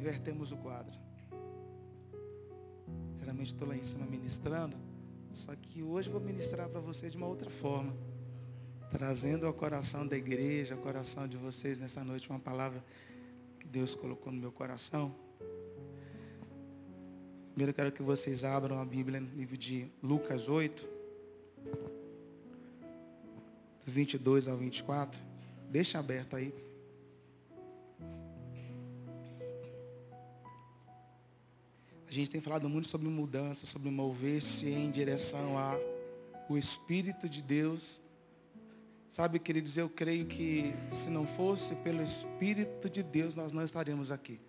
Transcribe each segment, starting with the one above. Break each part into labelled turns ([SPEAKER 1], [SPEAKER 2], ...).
[SPEAKER 1] invertemos o quadro. Geralmente estou lá em cima ministrando, só que hoje vou ministrar para você de uma outra forma. Trazendo ao coração da igreja, ao coração de vocês nessa noite, uma palavra que Deus colocou no meu coração. Primeiro eu quero que vocês abram a Bíblia no livro de Lucas 8, do 22 ao 24. Deixa aberto aí. Gente tem falado muito sobre mudança, sobre mover-se em direção ao Espírito de Deus. Sabe, queridos, eu creio que se não fosse pelo Espírito de Deus, nós não estaríamos aqui.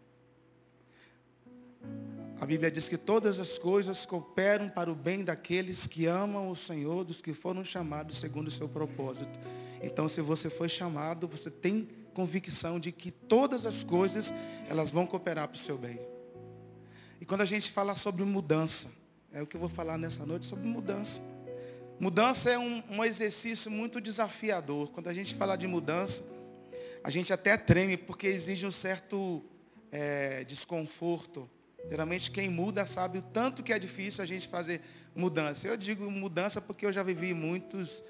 [SPEAKER 1] A Bíblia diz que todas as coisas cooperam para o bem daqueles que amam o Senhor, dos que foram chamados segundo o seu propósito. Então, se você foi chamado, você tem convicção de que todas as coisas, elas vão cooperar para o seu bem. E quando a gente fala sobre mudança, é o que eu vou falar nessa noite sobre mudança. Mudança é um, um exercício muito desafiador. Quando a gente fala de mudança, a gente até treme porque exige um certo é, desconforto. Geralmente quem muda sabe o tanto que é difícil a gente fazer mudança. Eu digo mudança porque eu já vivi muitos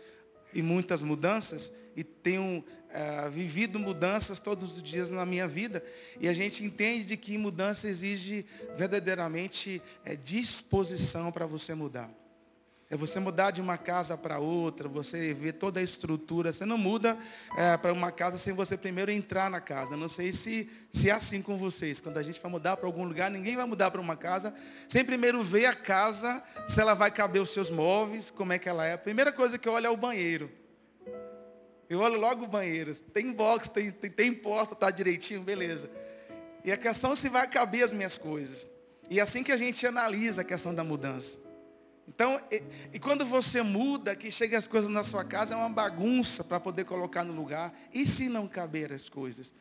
[SPEAKER 1] e muitas mudanças e tenho é, vivido mudanças todos os dias na minha vida. E a gente entende de que mudança exige verdadeiramente é, disposição para você mudar. É você mudar de uma casa para outra, você ver toda a estrutura. Você não muda é, para uma casa sem você primeiro entrar na casa. Não sei se, se é assim com vocês. Quando a gente vai mudar para algum lugar, ninguém vai mudar para uma casa sem primeiro ver a casa, se ela vai caber os seus móveis, como é que ela é. A primeira coisa que eu olho é o banheiro. Eu olho logo o banheiro. Tem box, tem, tem, tem porta, está direitinho, beleza. E a questão é se vai caber as minhas coisas. E é assim que a gente analisa a questão da mudança. Então, e, e, quando você muda, que chega as coisas na sua casa, é uma bagunça para poder colocar no lugar. E se não caber as coisas?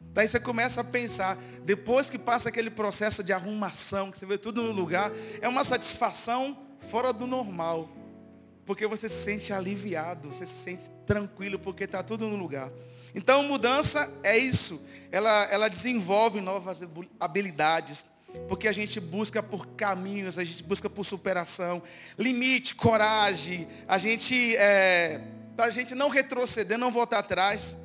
[SPEAKER 1] Daí você começa a pensar, depois que passa aquele processo de arrumação, que você vê tudo no lugar, é uma satisfação fora do normal. Porque você se sente aliviado, você se sente tranquilo, porque está tudo no lugar. Então mudança é isso. Ela, ela desenvolve novas habilidades, porque a gente busca por caminhos, a gente busca por superação, limite, coragem, a gente, é, para a gente não retroceder, não voltar atrás.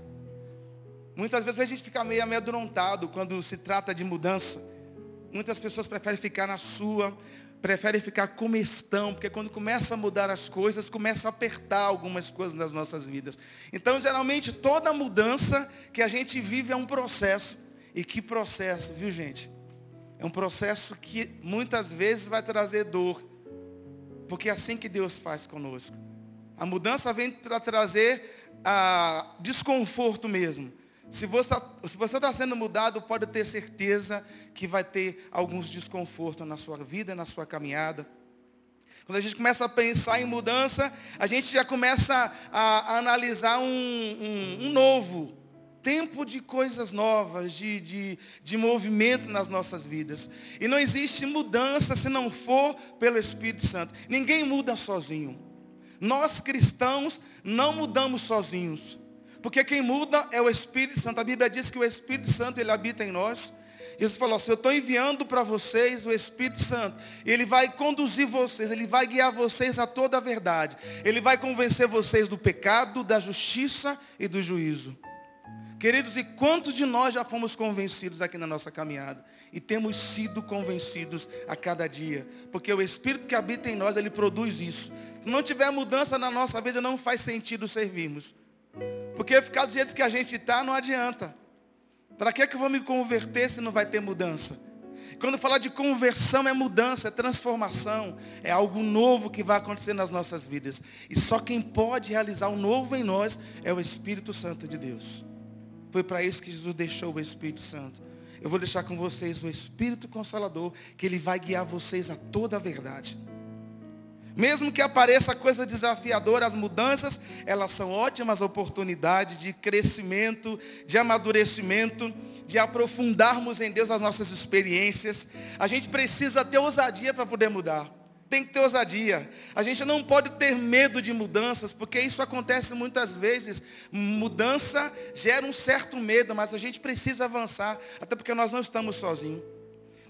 [SPEAKER 1] Muitas vezes a gente fica meio amedrontado quando se trata de mudança. Muitas pessoas preferem ficar na sua, preferem ficar como estão, porque quando começa a mudar as coisas, começa a apertar algumas coisas nas nossas vidas. Então, geralmente, toda mudança que a gente vive é um processo. E que processo, viu gente? É um processo que muitas vezes vai trazer dor. Porque é assim que Deus faz conosco. A mudança vem para trazer ah, desconforto mesmo. Se você está tá sendo mudado, pode ter certeza que vai ter alguns desconfortos na sua vida, na sua caminhada. Quando a gente começa a pensar em mudança, a gente já começa a, a analisar um, um, um novo tempo de coisas novas, de, de, de movimento nas nossas vidas. E não existe mudança se não for pelo Espírito Santo. Ninguém muda sozinho. Nós cristãos não mudamos sozinhos. Porque quem muda é o Espírito Santo. A Bíblia diz que o Espírito Santo ele habita em nós. Jesus falou assim, eu estou enviando para vocês o Espírito Santo. Ele vai conduzir vocês, ele vai guiar vocês a toda a verdade. Ele vai convencer vocês do pecado, da justiça e do juízo. Queridos, e quantos de nós já fomos convencidos aqui na nossa caminhada? E temos sido convencidos a cada dia. Porque o Espírito que habita em nós, ele produz isso. Se não tiver mudança na nossa vida, não faz sentido servirmos. Porque ficar do jeito que a gente está não adianta. Para que, é que eu vou me converter se não vai ter mudança? Quando falar de conversão é mudança, é transformação, é algo novo que vai acontecer nas nossas vidas. E só quem pode realizar o novo em nós é o Espírito Santo de Deus. Foi para isso que Jesus deixou o Espírito Santo. Eu vou deixar com vocês o Espírito Consolador, que ele vai guiar vocês a toda a verdade. Mesmo que apareça coisa desafiadora, as mudanças, elas são ótimas oportunidades de crescimento, de amadurecimento, de aprofundarmos em Deus as nossas experiências. A gente precisa ter ousadia para poder mudar. Tem que ter ousadia. A gente não pode ter medo de mudanças, porque isso acontece muitas vezes. Mudança gera um certo medo, mas a gente precisa avançar, até porque nós não estamos sozinhos.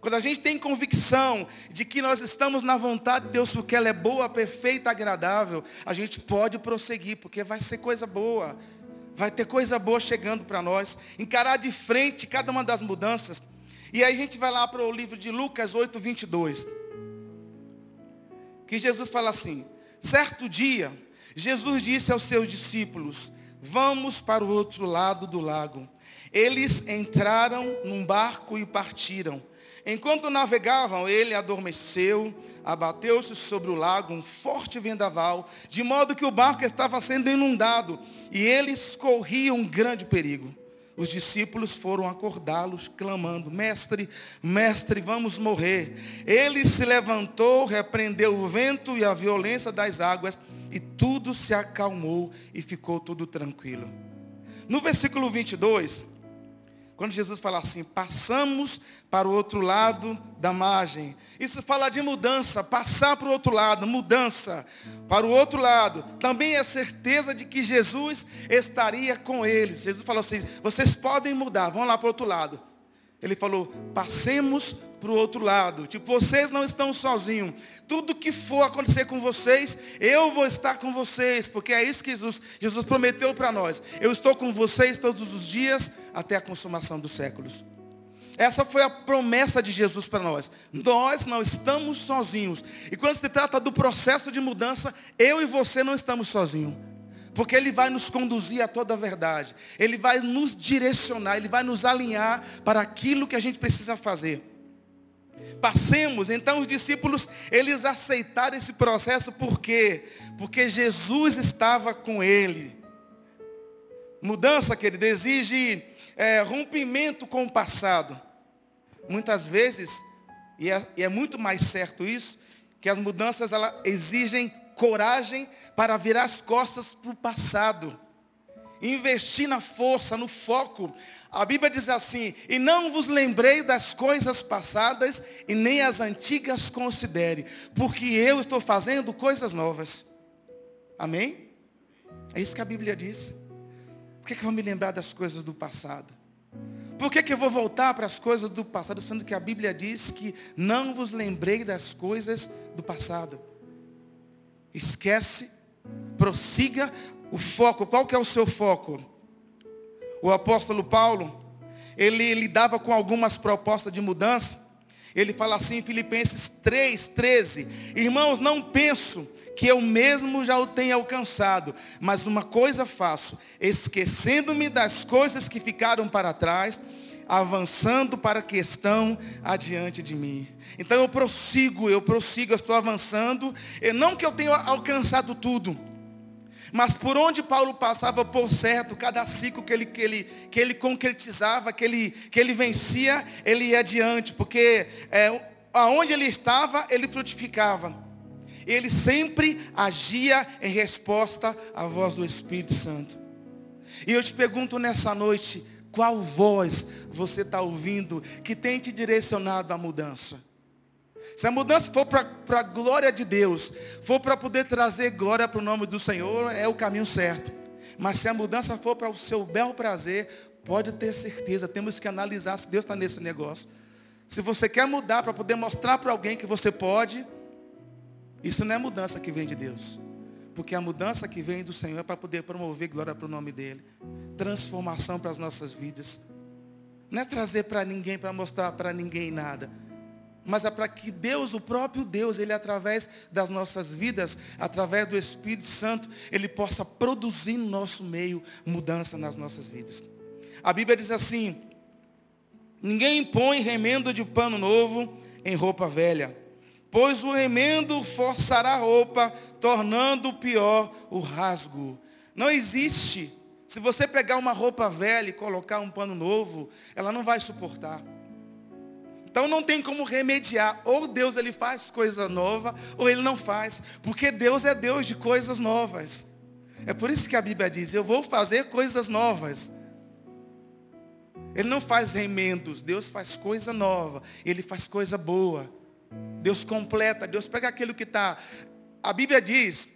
[SPEAKER 1] Quando a gente tem convicção de que nós estamos na vontade de Deus, porque ela é boa, perfeita, agradável, a gente pode prosseguir, porque vai ser coisa boa. Vai ter coisa boa chegando para nós. Encarar de frente cada uma das mudanças. E aí a gente vai lá para o livro de Lucas 8, 22 que Jesus fala assim: certo dia, Jesus disse aos seus discípulos: Vamos para o outro lado do lago. Eles entraram num barco e partiram. Enquanto navegavam, ele adormeceu, abateu-se sobre o lago um forte vendaval, de modo que o barco estava sendo inundado e eles corriam um grande perigo os discípulos foram acordá-los, clamando: Mestre, mestre, vamos morrer. Ele se levantou, repreendeu o vento e a violência das águas, e tudo se acalmou e ficou tudo tranquilo. No versículo 22, quando Jesus fala assim, passamos para o outro lado da margem. Isso fala de mudança, passar para o outro lado, mudança para o outro lado. Também é certeza de que Jesus estaria com eles. Jesus falou assim, vocês podem mudar, vão lá para o outro lado. Ele falou, passemos para o outro lado. Tipo, vocês não estão sozinhos. Tudo que for acontecer com vocês, eu vou estar com vocês. Porque é isso que Jesus, Jesus prometeu para nós. Eu estou com vocês todos os dias até a consumação dos séculos. Essa foi a promessa de Jesus para nós. Nós não estamos sozinhos. E quando se trata do processo de mudança, eu e você não estamos sozinhos. Porque Ele vai nos conduzir a toda a verdade. Ele vai nos direcionar, Ele vai nos alinhar para aquilo que a gente precisa fazer. Passemos, então os discípulos, eles aceitaram esse processo, por quê? Porque Jesus estava com ele. Mudança, querido, exige é, rompimento com o passado. Muitas vezes, e é, e é muito mais certo isso, que as mudanças ela, exigem coragem para virar as costas para o passado. Investir na força, no foco, a Bíblia diz assim: E não vos lembrei das coisas passadas, e nem as antigas considere, porque eu estou fazendo coisas novas. Amém? É isso que a Bíblia diz. Por que, que eu vou me lembrar das coisas do passado? Por que, que eu vou voltar para as coisas do passado, sendo que a Bíblia diz que não vos lembrei das coisas do passado? Esquece, prossiga o foco. Qual que é o seu foco? O apóstolo Paulo, ele lidava com algumas propostas de mudança. Ele fala assim em Filipenses 3, 13. Irmãos, não penso que eu mesmo já o tenha alcançado, mas uma coisa faço, esquecendo-me das coisas que ficaram para trás, avançando para a que estão adiante de mim. Então eu prossigo, eu prossigo, eu estou avançando, e não que eu tenha alcançado tudo, mas por onde Paulo passava por certo, cada ciclo que ele, que ele, que ele concretizava, que ele, que ele vencia, ele ia adiante, porque é, aonde ele estava, ele frutificava. Ele sempre agia em resposta à voz do Espírito Santo. E eu te pergunto nessa noite, qual voz você está ouvindo que tem te direcionado à mudança? Se a mudança for para a glória de Deus, for para poder trazer glória para o nome do Senhor, é o caminho certo. Mas se a mudança for para o seu bel prazer, pode ter certeza, temos que analisar se Deus está nesse negócio. Se você quer mudar para poder mostrar para alguém que você pode, isso não é mudança que vem de Deus. Porque a mudança que vem do Senhor é para poder promover glória para o nome dEle. Transformação para as nossas vidas. Não é trazer para ninguém, para mostrar para ninguém nada mas é para que Deus, o próprio Deus, Ele através das nossas vidas, através do Espírito Santo, Ele possa produzir no nosso meio mudança nas nossas vidas. A Bíblia diz assim, ninguém põe remendo de pano novo em roupa velha, pois o remendo forçará a roupa, tornando pior o rasgo. Não existe. Se você pegar uma roupa velha e colocar um pano novo, ela não vai suportar. Então não tem como remediar. Ou Deus ele faz coisa nova, ou ele não faz. Porque Deus é Deus de coisas novas. É por isso que a Bíblia diz, eu vou fazer coisas novas. Ele não faz remendos, Deus faz coisa nova, Ele faz coisa boa. Deus completa, Deus pega aquilo que está. A Bíblia diz,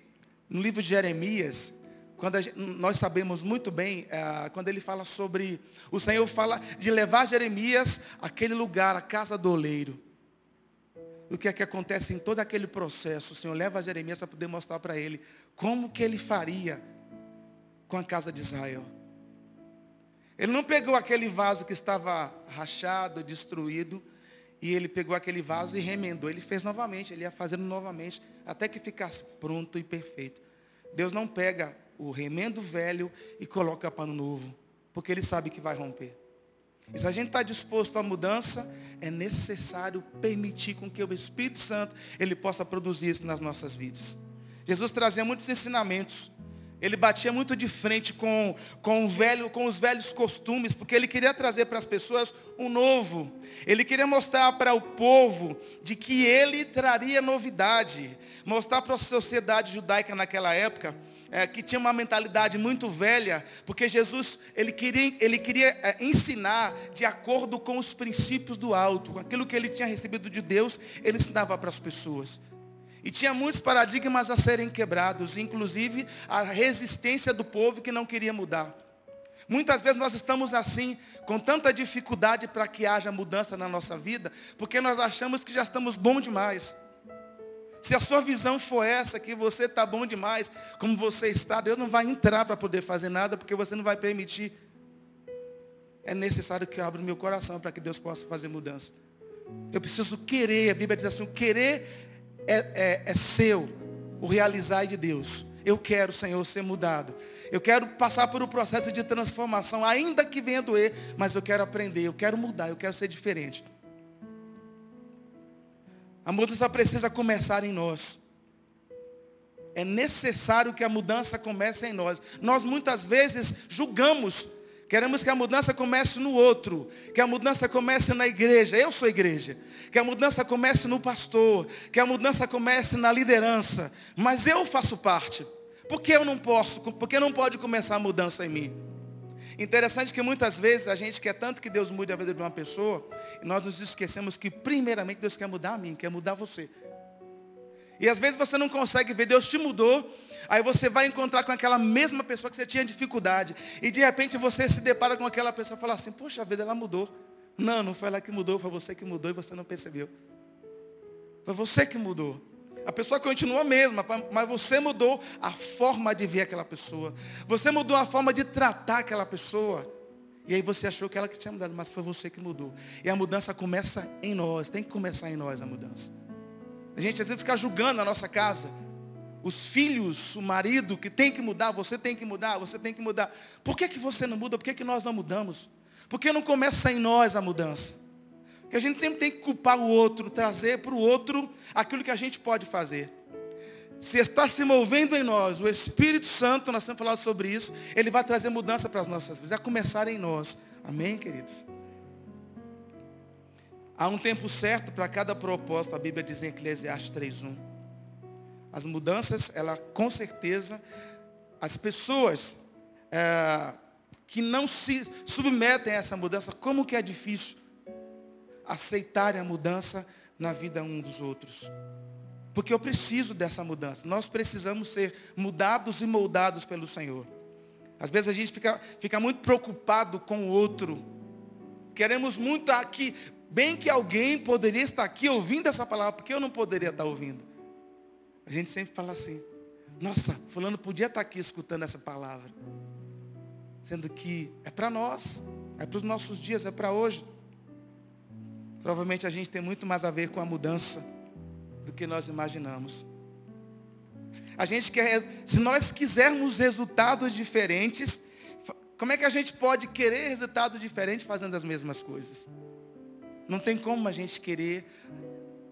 [SPEAKER 1] no livro de Jeremias, quando gente, nós sabemos muito bem, é, quando ele fala sobre, o Senhor fala de levar Jeremias àquele lugar, a casa do oleiro. O que é que acontece em todo aquele processo? O Senhor leva Jeremias para poder mostrar para ele como que ele faria com a casa de Israel. Ele não pegou aquele vaso que estava rachado, destruído, e ele pegou aquele vaso e remendou. Ele fez novamente, ele ia fazendo novamente, até que ficasse pronto e perfeito. Deus não pega o remendo velho e coloca pano novo, porque ele sabe que vai romper. E se a gente está disposto à mudança, é necessário permitir com que o Espírito Santo ele possa produzir isso nas nossas vidas. Jesus trazia muitos ensinamentos. Ele batia muito de frente com, com, velho, com os velhos costumes, porque ele queria trazer para as pessoas um novo. Ele queria mostrar para o povo de que ele traria novidade. Mostrar para a sociedade judaica naquela época é, que tinha uma mentalidade muito velha, porque Jesus, ele queria, ele queria é, ensinar de acordo com os princípios do alto, aquilo que ele tinha recebido de Deus, ele ensinava para as pessoas. E tinha muitos paradigmas a serem quebrados, inclusive a resistência do povo que não queria mudar. Muitas vezes nós estamos assim, com tanta dificuldade para que haja mudança na nossa vida, porque nós achamos que já estamos bom demais. Se a sua visão for essa, que você está bom demais, como você está, Deus não vai entrar para poder fazer nada, porque você não vai permitir. É necessário que eu abra o meu coração para que Deus possa fazer mudança. Eu preciso querer, a Bíblia diz assim, querer é, é, é seu, o realizar de Deus. Eu quero, Senhor, ser mudado. Eu quero passar por um processo de transformação, ainda que venha doer, mas eu quero aprender, eu quero mudar, eu quero ser diferente. A mudança precisa começar em nós. É necessário que a mudança comece em nós. Nós muitas vezes julgamos, queremos que a mudança comece no outro, que a mudança comece na igreja. Eu sou igreja. Que a mudança comece no pastor, que a mudança comece na liderança. Mas eu faço parte. Por que eu não posso? Por que não pode começar a mudança em mim? Interessante que muitas vezes a gente quer tanto que Deus mude a vida de uma pessoa, e nós nos esquecemos que primeiramente Deus quer mudar a mim, quer mudar você. E às vezes você não consegue ver, Deus te mudou, aí você vai encontrar com aquela mesma pessoa que você tinha dificuldade. E de repente você se depara com aquela pessoa e fala assim, poxa a vida, ela mudou. Não, não foi ela que mudou, foi você que mudou e você não percebeu. Foi você que mudou. A pessoa continua a mesma, mas você mudou a forma de ver aquela pessoa. Você mudou a forma de tratar aquela pessoa. E aí você achou que ela que tinha mudado, mas foi você que mudou. E a mudança começa em nós, tem que começar em nós a mudança. A gente às vezes fica julgando na nossa casa. Os filhos, o marido que tem que mudar, você tem que mudar, você tem que mudar. Por que, que você não muda? Por que, que nós não mudamos? Por que não começa em nós a mudança? que a gente sempre tem que culpar o outro, trazer para o outro aquilo que a gente pode fazer. Se está se movendo em nós, o Espírito Santo, nós temos falado sobre isso, ele vai trazer mudança para as nossas vidas, a começar em nós. Amém, queridos? Há um tempo certo para cada propósito, a Bíblia diz em Eclesiastes 3.1. As mudanças, ela com certeza, as pessoas é, que não se submetem a essa mudança, como que é difícil aceitarem a mudança na vida um dos outros. Porque eu preciso dessa mudança. Nós precisamos ser mudados e moldados pelo Senhor. Às vezes a gente fica, fica muito preocupado com o outro. Queremos muito aqui, bem que alguém poderia estar aqui ouvindo essa palavra, porque eu não poderia estar ouvindo. A gente sempre fala assim, nossa, fulano podia estar aqui escutando essa palavra. Sendo que é para nós, é para os nossos dias, é para hoje. Provavelmente a gente tem muito mais a ver com a mudança do que nós imaginamos. A gente quer, se nós quisermos resultados diferentes, como é que a gente pode querer resultado diferente fazendo as mesmas coisas? Não tem como a gente querer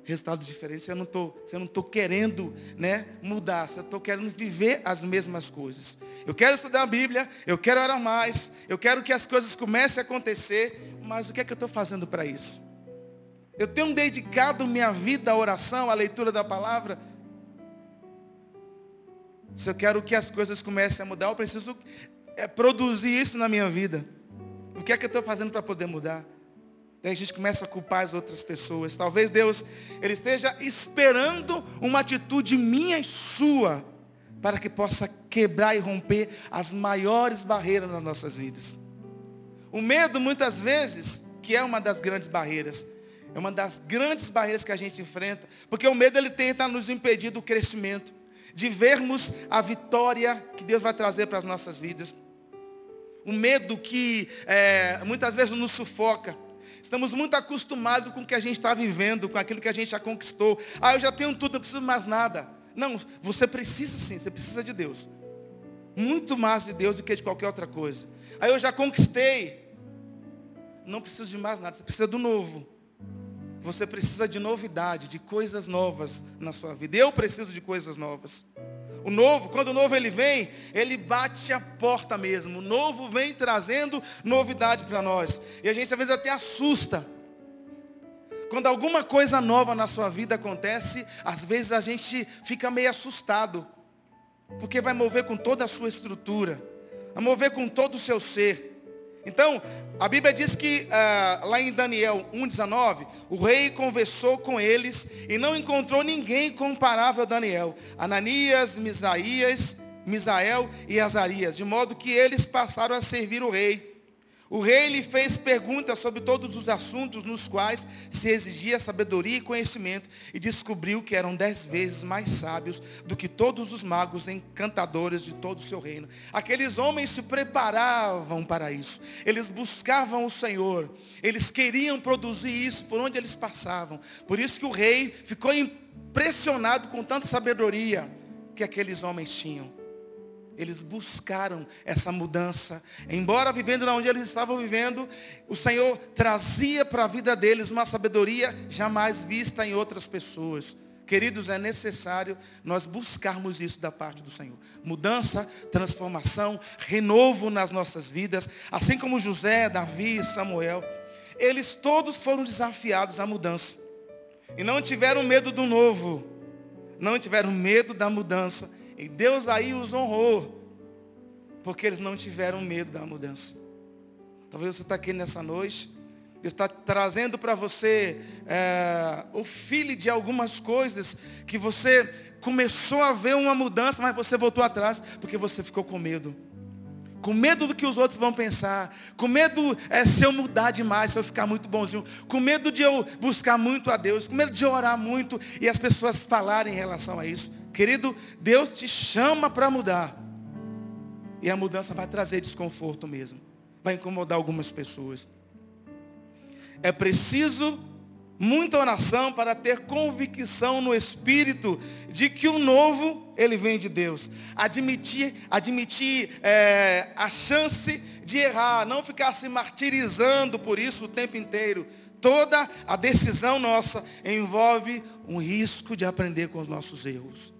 [SPEAKER 1] resultado diferente se eu não estou, se eu não estou querendo né, mudar, eu estou querendo viver as mesmas coisas. Eu quero estudar a Bíblia, eu quero orar mais, eu quero que as coisas comecem a acontecer, mas o que é que eu estou fazendo para isso? Eu tenho dedicado minha vida à oração, à leitura da palavra. Se eu quero que as coisas comecem a mudar, eu preciso é, produzir isso na minha vida. O que é que eu estou fazendo para poder mudar? Daí a gente começa a culpar as outras pessoas. Talvez Deus ele esteja esperando uma atitude minha e sua para que possa quebrar e romper as maiores barreiras nas nossas vidas. O medo, muitas vezes, que é uma das grandes barreiras, é uma das grandes barreiras que a gente enfrenta, porque o medo ele tenta nos impedir do crescimento, de vermos a vitória que Deus vai trazer para as nossas vidas. O medo que é, muitas vezes nos sufoca. Estamos muito acostumados com o que a gente está vivendo, com aquilo que a gente já conquistou. Ah, eu já tenho tudo, não preciso mais nada. Não, você precisa sim, você precisa de Deus. Muito mais de Deus do que de qualquer outra coisa. Aí eu já conquistei. Não preciso de mais nada, você precisa do novo. Você precisa de novidade, de coisas novas na sua vida. Eu preciso de coisas novas. O novo, quando o novo ele vem, ele bate a porta mesmo. O novo vem trazendo novidade para nós. E a gente às vezes até assusta. Quando alguma coisa nova na sua vida acontece, às vezes a gente fica meio assustado. Porque vai mover com toda a sua estrutura. Vai mover com todo o seu ser. Então, a Bíblia diz que uh, lá em Daniel 1,19, o rei conversou com eles e não encontrou ninguém comparável a Daniel. Ananias, Misaías, Misael e Azarias, de modo que eles passaram a servir o rei. O rei lhe fez perguntas sobre todos os assuntos nos quais se exigia sabedoria e conhecimento e descobriu que eram dez vezes mais sábios do que todos os magos encantadores de todo o seu reino. Aqueles homens se preparavam para isso. Eles buscavam o Senhor. Eles queriam produzir isso por onde eles passavam. Por isso que o rei ficou impressionado com tanta sabedoria que aqueles homens tinham eles buscaram essa mudança. Embora vivendo onde eles estavam vivendo, o Senhor trazia para a vida deles uma sabedoria jamais vista em outras pessoas. Queridos, é necessário nós buscarmos isso da parte do Senhor. Mudança, transformação, renovo nas nossas vidas. Assim como José, Davi e Samuel. Eles todos foram desafiados à mudança. E não tiveram medo do novo. Não tiveram medo da mudança e Deus aí os honrou, porque eles não tiveram medo da mudança. Talvez você está aqui nessa noite, Deus está trazendo para você é, o filho de algumas coisas que você começou a ver uma mudança, mas você voltou atrás porque você ficou com medo. Com medo do que os outros vão pensar. Com medo é, se eu mudar demais, se eu ficar muito bonzinho. Com medo de eu buscar muito a Deus. Com medo de orar muito e as pessoas falarem em relação a isso. Querido, Deus te chama para mudar. E a mudança vai trazer desconforto mesmo. Vai incomodar algumas pessoas. É preciso muita oração para ter convicção no Espírito de que o novo, ele vem de Deus. Admitir, admitir é, a chance de errar, não ficar se martirizando por isso o tempo inteiro. Toda a decisão nossa envolve um risco de aprender com os nossos erros.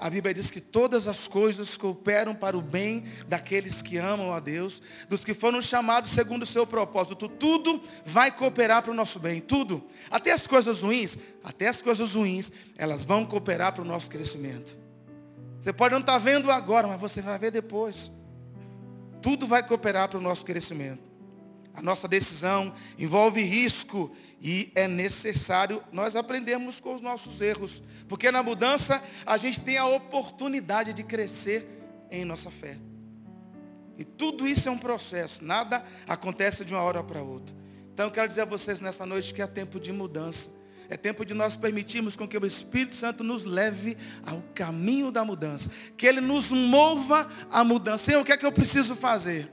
[SPEAKER 1] A Bíblia diz que todas as coisas cooperam para o bem daqueles que amam a Deus, dos que foram chamados segundo o seu propósito. Tudo vai cooperar para o nosso bem, tudo. Até as coisas ruins, até as coisas ruins, elas vão cooperar para o nosso crescimento. Você pode não estar vendo agora, mas você vai ver depois. Tudo vai cooperar para o nosso crescimento. A nossa decisão envolve risco e é necessário nós aprendermos com os nossos erros. Porque na mudança a gente tem a oportunidade de crescer em nossa fé. E tudo isso é um processo. Nada acontece de uma hora para outra. Então eu quero dizer a vocês nessa noite que é tempo de mudança. É tempo de nós permitirmos com que o Espírito Santo nos leve ao caminho da mudança. Que Ele nos mova à mudança. Senhor, o que é que eu preciso fazer?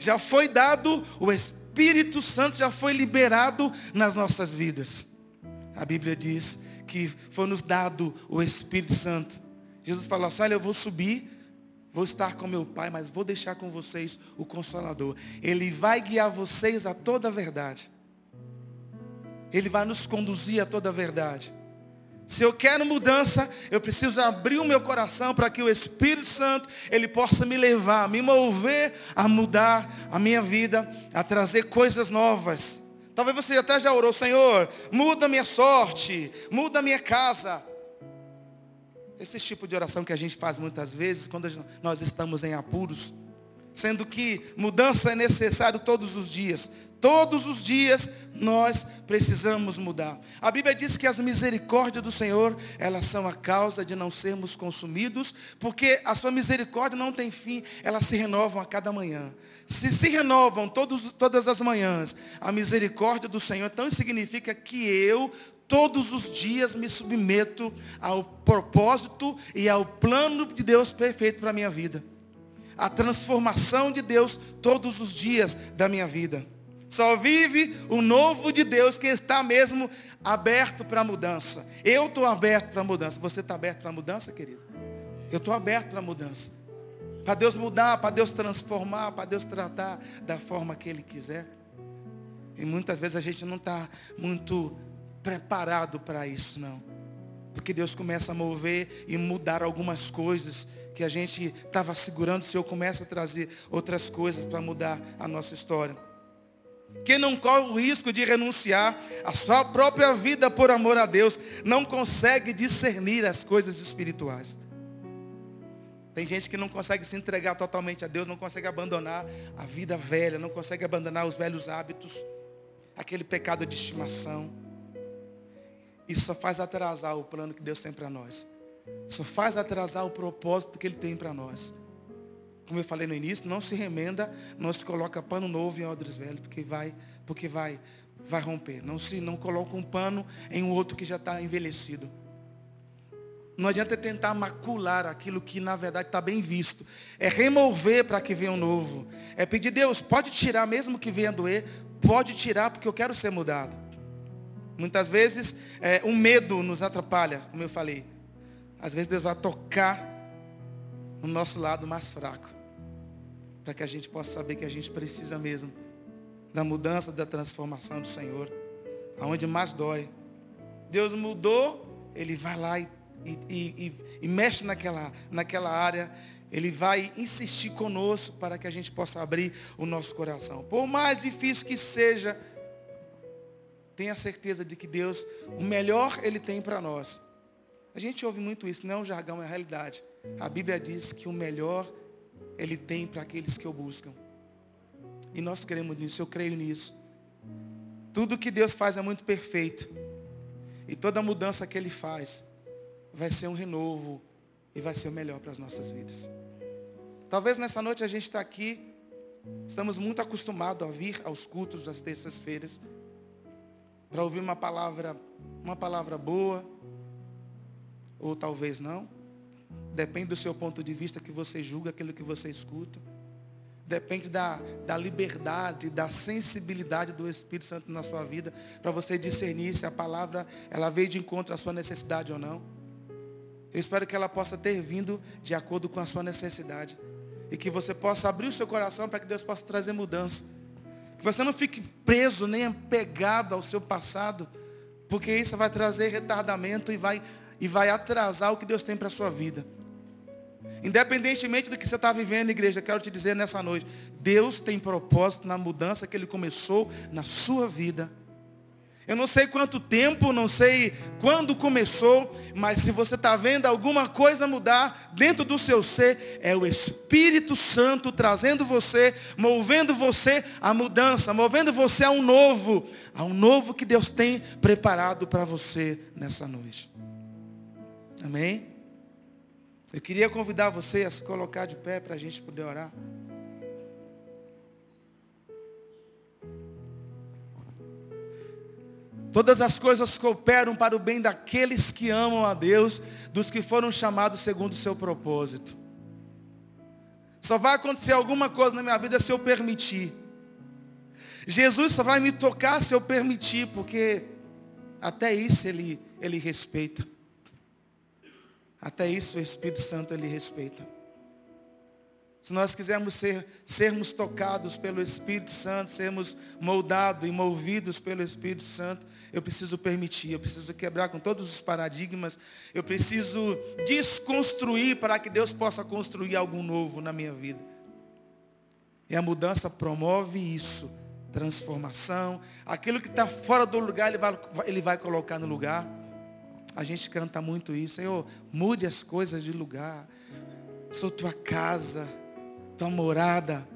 [SPEAKER 1] Já foi dado o Espírito Espírito Santo já foi liberado nas nossas vidas. A Bíblia diz que foi nos dado o Espírito Santo. Jesus falou assim, olha, eu vou subir, vou estar com meu Pai, mas vou deixar com vocês o Consolador. Ele vai guiar vocês a toda a verdade. Ele vai nos conduzir a toda a verdade. Se eu quero mudança, eu preciso abrir o meu coração para que o Espírito Santo, ele possa me levar, me mover a mudar a minha vida, a trazer coisas novas. Talvez você até já orou, Senhor, muda minha sorte, muda minha casa. Esse tipo de oração que a gente faz muitas vezes quando nós estamos em apuros. sendo que mudança é necessário todos os dias. Todos os dias nós precisamos mudar. A Bíblia diz que as misericórdias do Senhor, elas são a causa de não sermos consumidos, porque a sua misericórdia não tem fim, elas se renovam a cada manhã. Se se renovam todos, todas as manhãs, a misericórdia do Senhor, então significa que eu todos os dias me submeto ao propósito e ao plano de Deus perfeito para a minha vida. A transformação de Deus todos os dias da minha vida. Só vive o novo de Deus que está mesmo aberto para a mudança. Eu estou aberto para a mudança. Você está aberto para a mudança, querido? Eu estou aberto para a mudança. Para Deus mudar, para Deus transformar, para Deus tratar da forma que Ele quiser. E muitas vezes a gente não está muito preparado para isso, não. Porque Deus começa a mover e mudar algumas coisas que a gente estava segurando, o Senhor começa a trazer outras coisas para mudar a nossa história. Quem não corre o risco de renunciar à sua própria vida por amor a Deus, não consegue discernir as coisas espirituais. Tem gente que não consegue se entregar totalmente a Deus, não consegue abandonar a vida velha, não consegue abandonar os velhos hábitos, aquele pecado de estimação. Isso só faz atrasar o plano que Deus tem para nós. Só faz atrasar o propósito que Ele tem para nós como eu falei no início, não se remenda, não se coloca pano novo em odres velhos, porque vai, porque vai, vai romper. Não se não coloca um pano em um outro que já está envelhecido. Não adianta tentar macular aquilo que na verdade está bem visto. É remover para que venha um novo. É pedir, Deus, pode tirar mesmo que venha doer, pode tirar porque eu quero ser mudado. Muitas vezes é, o medo nos atrapalha, como eu falei. Às vezes Deus vai tocar no nosso lado mais fraco para que a gente possa saber que a gente precisa mesmo da mudança, da transformação do Senhor. Aonde mais dói. Deus mudou, Ele vai lá e, e, e, e mexe naquela, naquela área. Ele vai insistir conosco para que a gente possa abrir o nosso coração. Por mais difícil que seja, tenha certeza de que Deus, o melhor Ele tem para nós. A gente ouve muito isso, não é um jargão, é a realidade. A Bíblia diz que o melhor ele tem para aqueles que o buscam. E nós queremos nisso, eu creio nisso. Tudo que Deus faz é muito perfeito. E toda mudança que Ele faz vai ser um renovo e vai ser o melhor para as nossas vidas. Talvez nessa noite a gente está aqui, estamos muito acostumados a vir aos cultos das terças-feiras para ouvir uma palavra, uma palavra boa, ou talvez não. Depende do seu ponto de vista que você julga aquilo que você escuta. Depende da, da liberdade, da sensibilidade do Espírito Santo na sua vida, para você discernir se a palavra ela veio de encontro à sua necessidade ou não. Eu espero que ela possa ter vindo de acordo com a sua necessidade. E que você possa abrir o seu coração para que Deus possa trazer mudança. Que você não fique preso nem apegado ao seu passado, porque isso vai trazer retardamento e vai, e vai atrasar o que Deus tem para a sua vida. Independentemente do que você está vivendo, igreja, quero te dizer nessa noite, Deus tem propósito na mudança que Ele começou na sua vida. Eu não sei quanto tempo, não sei quando começou, mas se você está vendo alguma coisa mudar dentro do seu ser, é o Espírito Santo trazendo você, movendo você à mudança, movendo você a um novo, a um novo que Deus tem preparado para você nessa noite. Amém? Eu queria convidar você a se colocar de pé para a gente poder orar. Todas as coisas cooperam para o bem daqueles que amam a Deus, dos que foram chamados segundo o seu propósito. Só vai acontecer alguma coisa na minha vida se eu permitir. Jesus só vai me tocar se eu permitir, porque até isso ele, ele respeita. Até isso o Espírito Santo ele respeita. Se nós quisermos ser, sermos tocados pelo Espírito Santo, sermos moldados e movidos pelo Espírito Santo, eu preciso permitir, eu preciso quebrar com todos os paradigmas, eu preciso desconstruir para que Deus possa construir algo novo na minha vida. E a mudança promove isso, transformação. Aquilo que está fora do lugar, ele vai, ele vai colocar no lugar. A gente canta muito isso. Senhor, mude as coisas de lugar. Sou tua casa. tua morada.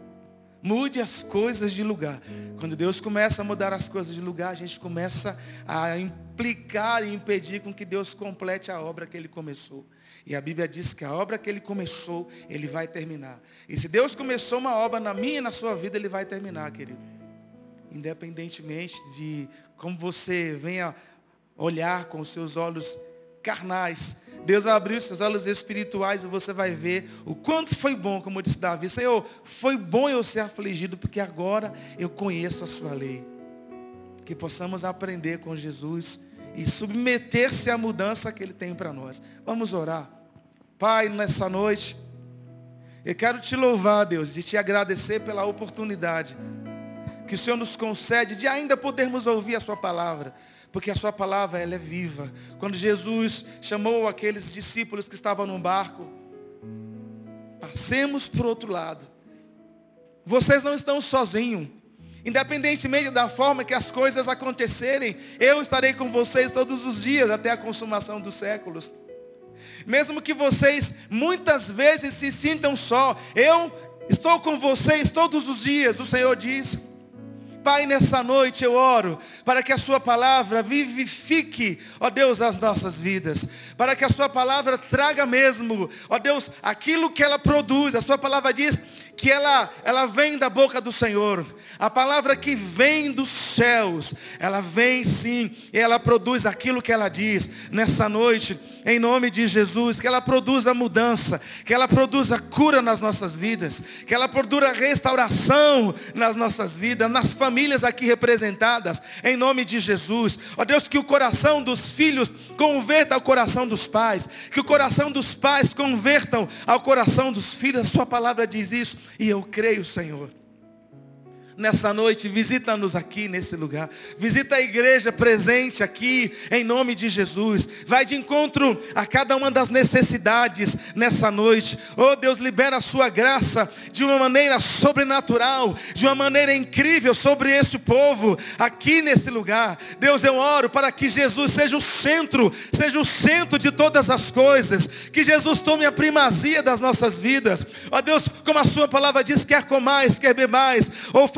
[SPEAKER 1] Mude as coisas de lugar. Quando Deus começa a mudar as coisas de lugar, a gente começa a implicar e impedir com que Deus complete a obra que Ele começou. E a Bíblia diz que a obra que Ele começou, Ele vai terminar. E se Deus começou uma obra na minha e na sua vida, Ele vai terminar, querido. Independentemente de como você venha olhar com os seus olhos carnais, Deus vai abrir os seus olhos espirituais e você vai ver o quanto foi bom, como disse Davi. Senhor, foi bom eu ser afligido, porque agora eu conheço a sua lei. Que possamos aprender com Jesus e submeter-se à mudança que Ele tem para nós. Vamos orar. Pai, nessa noite, eu quero te louvar, Deus, e te agradecer pela oportunidade que o Senhor nos concede de ainda podermos ouvir a Sua palavra porque a sua palavra ela é viva. Quando Jesus chamou aqueles discípulos que estavam no barco, passemos para o outro lado. Vocês não estão sozinhos. Independentemente da forma que as coisas acontecerem, eu estarei com vocês todos os dias até a consumação dos séculos. Mesmo que vocês muitas vezes se sintam só, eu estou com vocês todos os dias, o Senhor diz. Pai, nessa noite eu oro para que a Sua palavra vivifique, ó Deus, as nossas vidas. Para que a Sua palavra traga mesmo, ó Deus, aquilo que ela produz. A Sua palavra diz que ela, ela vem da boca do Senhor. A palavra que vem dos céus, ela vem sim, e ela produz aquilo que ela diz. Nessa noite, em nome de Jesus, que ela produza mudança, que ela produza cura nas nossas vidas, que ela produza restauração nas nossas vidas, nas famílias aqui representadas, em nome de Jesus. Ó Deus, que o coração dos filhos converta ao coração dos pais, que o coração dos pais convertam ao coração dos filhos. A sua palavra diz isso. E eu creio, Senhor nessa noite, visita-nos aqui nesse lugar. Visita a igreja presente aqui, em nome de Jesus. Vai de encontro a cada uma das necessidades nessa noite. Oh Deus, libera a sua graça de uma maneira sobrenatural, de uma maneira incrível sobre esse povo aqui nesse lugar. Deus, eu oro para que Jesus seja o centro, seja o centro de todas as coisas. Que Jesus tome a primazia das nossas vidas. Ó oh, Deus, como a sua palavra diz, quer comais, quer bebais, ou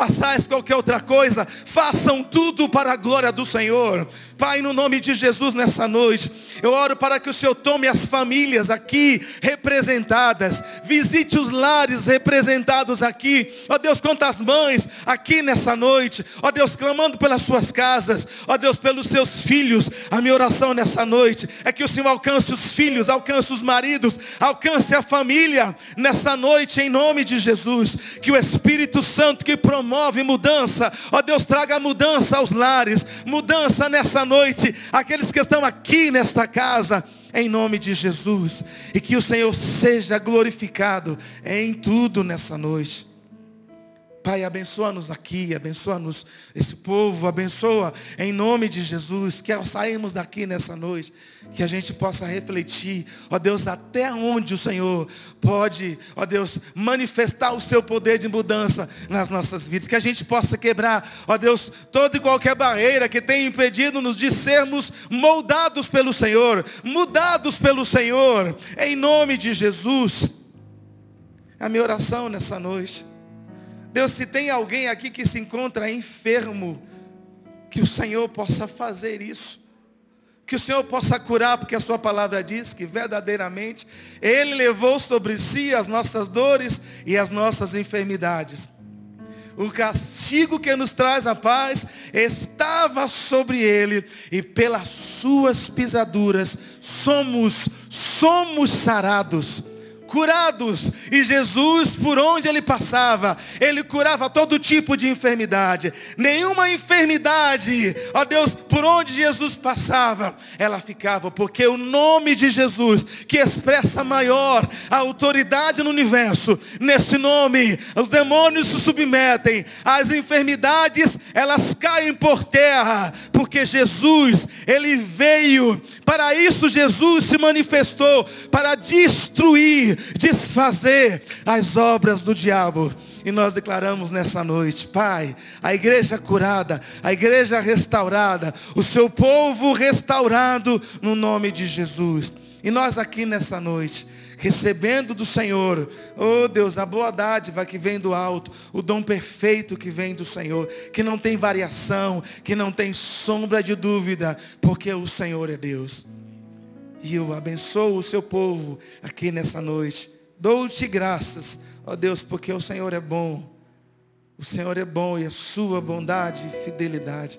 [SPEAKER 1] qualquer outra coisa, façam tudo para a glória do Senhor. Pai, no nome de Jesus nessa noite, eu oro para que o Senhor tome as famílias aqui representadas, visite os lares representados aqui, ó Deus, quantas mães aqui nessa noite, ó Deus, clamando pelas suas casas, ó Deus, pelos seus filhos, a minha oração nessa noite é que o Senhor alcance os filhos, alcance os maridos, alcance a família nessa noite, em nome de Jesus, que o Espírito Santo que promove mudança, ó Deus, traga mudança aos lares, mudança nessa noite, aqueles que estão aqui nesta casa, em nome de Jesus. E que o Senhor seja glorificado em tudo nessa noite. Pai, abençoa-nos aqui, abençoa-nos esse povo, abençoa em nome de Jesus, que ao sairmos daqui nessa noite, que a gente possa refletir, ó Deus, até onde o Senhor pode, ó Deus, manifestar o seu poder de mudança nas nossas vidas, que a gente possa quebrar, ó Deus, toda e qualquer barreira que tenha impedido-nos de sermos moldados pelo Senhor, mudados pelo Senhor, em nome de Jesus. A minha oração nessa noite Deus, se tem alguém aqui que se encontra enfermo, que o Senhor possa fazer isso. Que o Senhor possa curar, porque a sua palavra diz que verdadeiramente Ele levou sobre si as nossas dores e as nossas enfermidades. O castigo que nos traz a paz estava sobre ele e pelas suas pisaduras somos somos sarados curados. E Jesus, por onde ele passava, ele curava todo tipo de enfermidade. Nenhuma enfermidade, ó Deus, por onde Jesus passava, ela ficava, porque o nome de Jesus, que expressa maior a autoridade no universo, nesse nome, os demônios se submetem, as enfermidades, elas caem por terra, porque Jesus, ele veio, para isso Jesus se manifestou, para destruir desfazer as obras do diabo. E nós declaramos nessa noite, Pai, a igreja curada, a igreja restaurada, o seu povo restaurado no nome de Jesus. E nós aqui nessa noite, recebendo do Senhor, oh Deus, a boa dádiva que vem do alto, o dom perfeito que vem do Senhor, que não tem variação, que não tem sombra de dúvida, porque o Senhor é Deus. E eu abençoo o seu povo aqui nessa noite. Dou-te graças, ó Deus, porque o Senhor é bom. O Senhor é bom e a sua bondade e fidelidade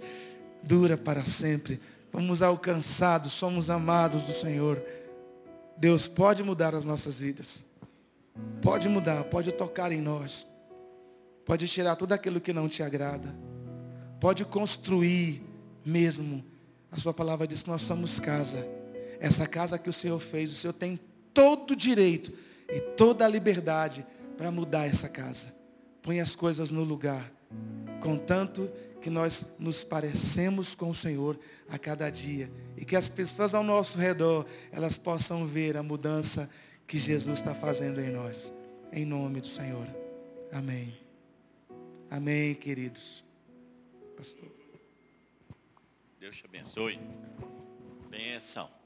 [SPEAKER 1] dura para sempre. Fomos alcançados, somos amados do Senhor. Deus pode mudar as nossas vidas. Pode mudar, pode tocar em nós. Pode tirar tudo aquilo que não te agrada. Pode construir mesmo. A sua palavra diz que nós somos casa. Essa casa que o Senhor fez, o Senhor tem todo o direito e toda a liberdade para mudar essa casa. Põe as coisas no lugar. Contanto que nós nos parecemos com o Senhor a cada dia. E que as pessoas ao nosso redor, elas possam ver a mudança que Jesus está fazendo em nós. Em nome do Senhor. Amém. Amém, queridos.
[SPEAKER 2] Pastor. Deus te abençoe. Benção.